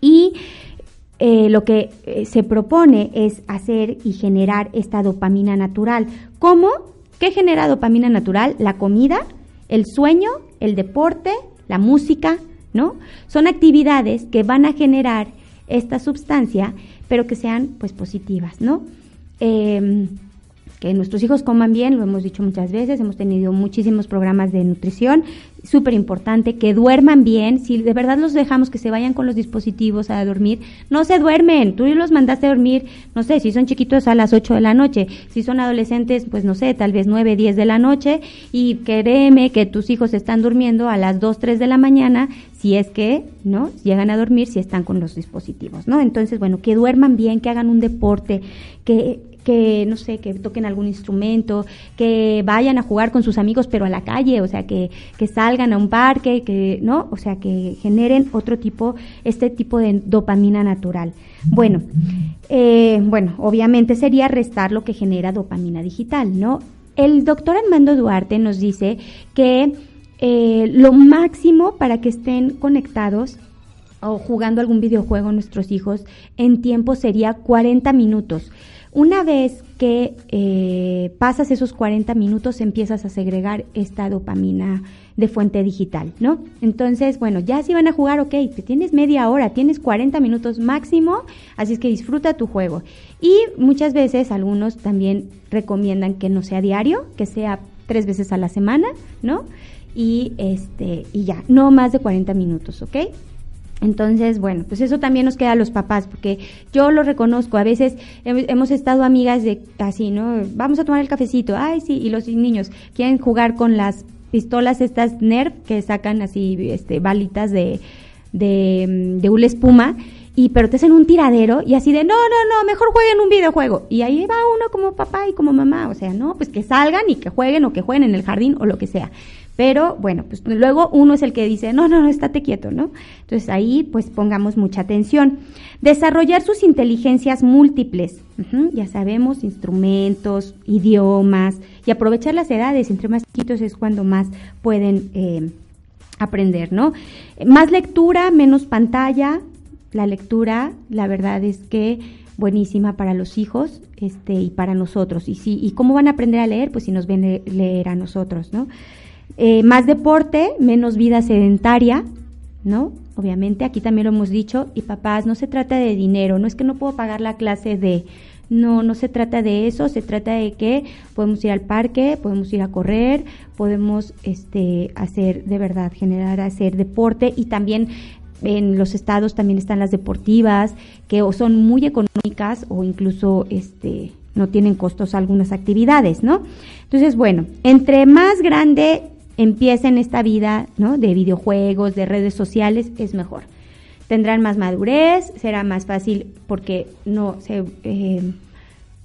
Y eh, lo que eh, se propone es hacer y generar esta dopamina natural. ¿Cómo? ¿Qué genera dopamina natural? La comida, el sueño, el deporte, la música, ¿no? Son actividades que van a generar esta sustancia, pero que sean pues positivas, ¿no? Em, que nuestros hijos coman bien, lo hemos dicho muchas veces, hemos tenido muchísimos programas de nutrición, súper importante, que duerman bien, si de verdad los dejamos que se vayan con los dispositivos a dormir, no se duermen, tú los mandaste a dormir, no sé, si son chiquitos a las 8 de la noche, si son adolescentes, pues no sé, tal vez 9, 10 de la noche, y créeme que tus hijos están durmiendo a las 2, 3 de la mañana, si es que, ¿no? Llegan a dormir si están con los dispositivos, ¿no? Entonces, bueno, que duerman bien, que hagan un deporte, que que no sé, que toquen algún instrumento, que vayan a jugar con sus amigos pero a la calle, o sea, que, que salgan a un parque, que, ¿no? O sea, que generen otro tipo, este tipo de dopamina natural. Bueno, eh, bueno, obviamente sería restar lo que genera dopamina digital, ¿no? El doctor Armando Duarte nos dice que eh, lo máximo para que estén conectados o jugando algún videojuego nuestros hijos en tiempo sería 40 minutos. Una vez que eh, pasas esos 40 minutos empiezas a segregar esta dopamina de fuente digital, ¿no? Entonces, bueno, ya si van a jugar, ok, te tienes media hora, tienes 40 minutos máximo, así es que disfruta tu juego. Y muchas veces algunos también recomiendan que no sea diario, que sea tres veces a la semana, ¿no? Y este, y ya, no más de 40 minutos, ¿ok? Entonces, bueno, pues eso también nos queda a los papás, porque yo lo reconozco, a veces hem- hemos estado amigas de así, ¿no? Vamos a tomar el cafecito, ay, sí, y los niños quieren jugar con las pistolas estas Nerf que sacan así este, balitas de, de, mm, de una espuma y pero te hacen un tiradero y así de no, no, no, mejor jueguen un videojuego. Y ahí va uno como papá y como mamá, o sea, no, pues que salgan y que jueguen o que jueguen en el jardín o lo que sea. Pero bueno, pues luego uno es el que dice, no, no, no, estate quieto, ¿no? Entonces ahí pues pongamos mucha atención. Desarrollar sus inteligencias múltiples, ya sabemos, instrumentos, idiomas, y aprovechar las edades, entre más chiquitos es cuando más pueden eh, aprender, ¿no? Más lectura, menos pantalla. La lectura, la verdad es que buenísima para los hijos este, y para nosotros. Y, sí, ¿Y cómo van a aprender a leer? Pues si nos ven le- leer a nosotros, ¿no? Eh, más deporte, menos vida sedentaria, ¿no? Obviamente, aquí también lo hemos dicho, y papás, no se trata de dinero, no es que no puedo pagar la clase de, no, no se trata de eso, se trata de que podemos ir al parque, podemos ir a correr, podemos este, hacer de verdad, generar, hacer deporte y también en los estados también están las deportivas que son muy económicas o incluso este no tienen costos algunas actividades, ¿no? Entonces, bueno, entre más grande empieza en esta vida, ¿no? De videojuegos, de redes sociales, es mejor. Tendrán más madurez, será más fácil porque no se eh,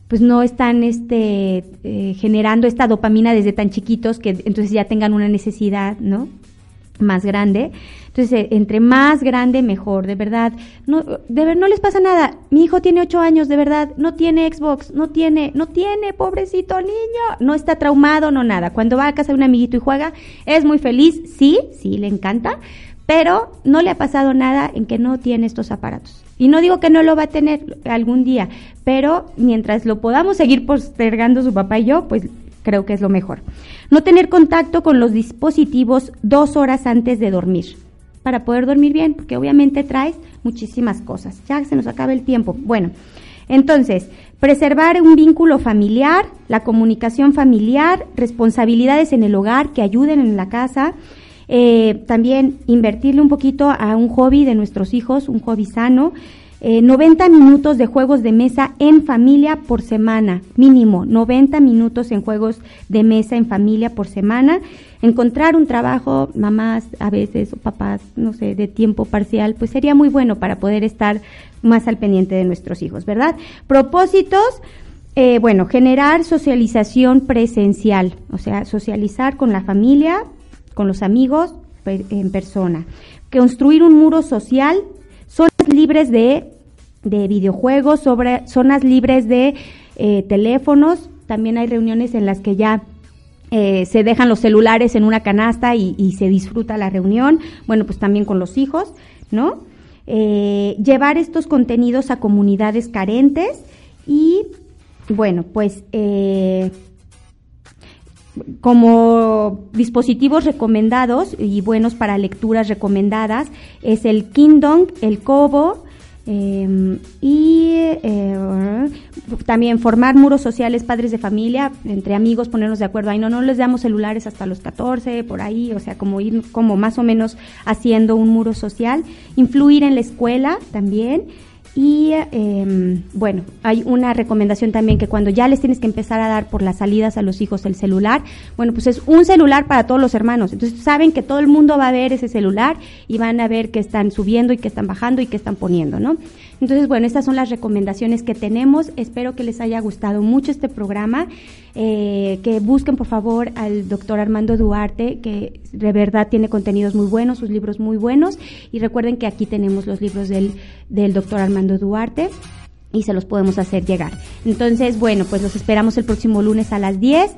pues no están este eh, generando esta dopamina desde tan chiquitos que entonces ya tengan una necesidad, ¿no? Más grande. Entonces, eh, entre más grande, mejor, de verdad. No, de ver, no les pasa nada. Mi hijo tiene ocho años, de verdad. No tiene Xbox, no tiene, no tiene, pobrecito niño. No está traumado, no nada. Cuando va a casa de un amiguito y juega, es muy feliz, sí, sí, le encanta. Pero no le ha pasado nada en que no tiene estos aparatos. Y no digo que no lo va a tener algún día, pero mientras lo podamos seguir postergando su papá y yo, pues creo que es lo mejor. No tener contacto con los dispositivos dos horas antes de dormir para poder dormir bien, porque obviamente traes muchísimas cosas. Ya se nos acaba el tiempo. Bueno, entonces, preservar un vínculo familiar, la comunicación familiar, responsabilidades en el hogar que ayuden en la casa, eh, también invertirle un poquito a un hobby de nuestros hijos, un hobby sano, eh, 90 minutos de juegos de mesa en familia por semana, mínimo, 90 minutos en juegos de mesa en familia por semana. Encontrar un trabajo, mamás a veces o papás, no sé, de tiempo parcial, pues sería muy bueno para poder estar más al pendiente de nuestros hijos, ¿verdad? Propósitos, eh, bueno, generar socialización presencial, o sea, socializar con la familia, con los amigos pe- en persona. Construir un muro social, zonas libres de, de videojuegos, sobre, zonas libres de eh, teléfonos. También hay reuniones en las que ya eh, se dejan los celulares en una canasta y, se disfruta la reunión. Bueno, pues también con los hijos, ¿no? Eh, llevar estos contenidos a comunidades carentes y, bueno, pues como dispositivos recomendados y buenos para lecturas recomendadas es el Kindle, el Kobo eh, y eh, también formar muros sociales, padres de familia, entre amigos, ponernos de acuerdo. Ay, no, no les damos celulares hasta los 14, por ahí, o sea, como ir como más o menos haciendo un muro social. Influir en la escuela también. Y eh, bueno, hay una recomendación también que cuando ya les tienes que empezar a dar por las salidas a los hijos el celular, bueno, pues es un celular para todos los hermanos. Entonces saben que todo el mundo va a ver ese celular y van a ver que están subiendo y que están bajando y que están poniendo, ¿no? Entonces, bueno, estas son las recomendaciones que tenemos. Espero que les haya gustado mucho este programa. Eh, que busquen, por favor, al doctor Armando Duarte, que de verdad tiene contenidos muy buenos, sus libros muy buenos. Y recuerden que aquí tenemos los libros del, del doctor Armando Duarte y se los podemos hacer llegar. Entonces, bueno, pues los esperamos el próximo lunes a las 10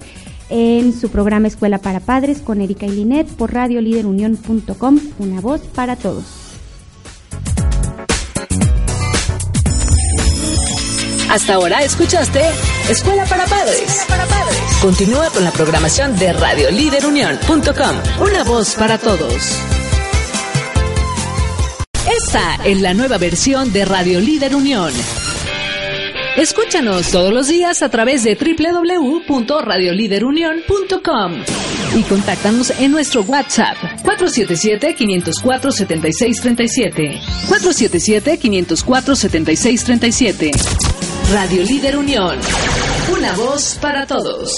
en su programa Escuela para Padres con Erika y Linet por radioliderunión.com, una voz para todos. Hasta ahora escuchaste Escuela para Padres. Continúa con la programación de radioliderunión.com. Una voz para todos. Esta es la nueva versión de Radio Líder Unión. Escúchanos todos los días a través de www.radioliderunión.com y contáctanos en nuestro WhatsApp 477-504-7637. 477-504-7637. Radio Líder Unión. Una voz para todos.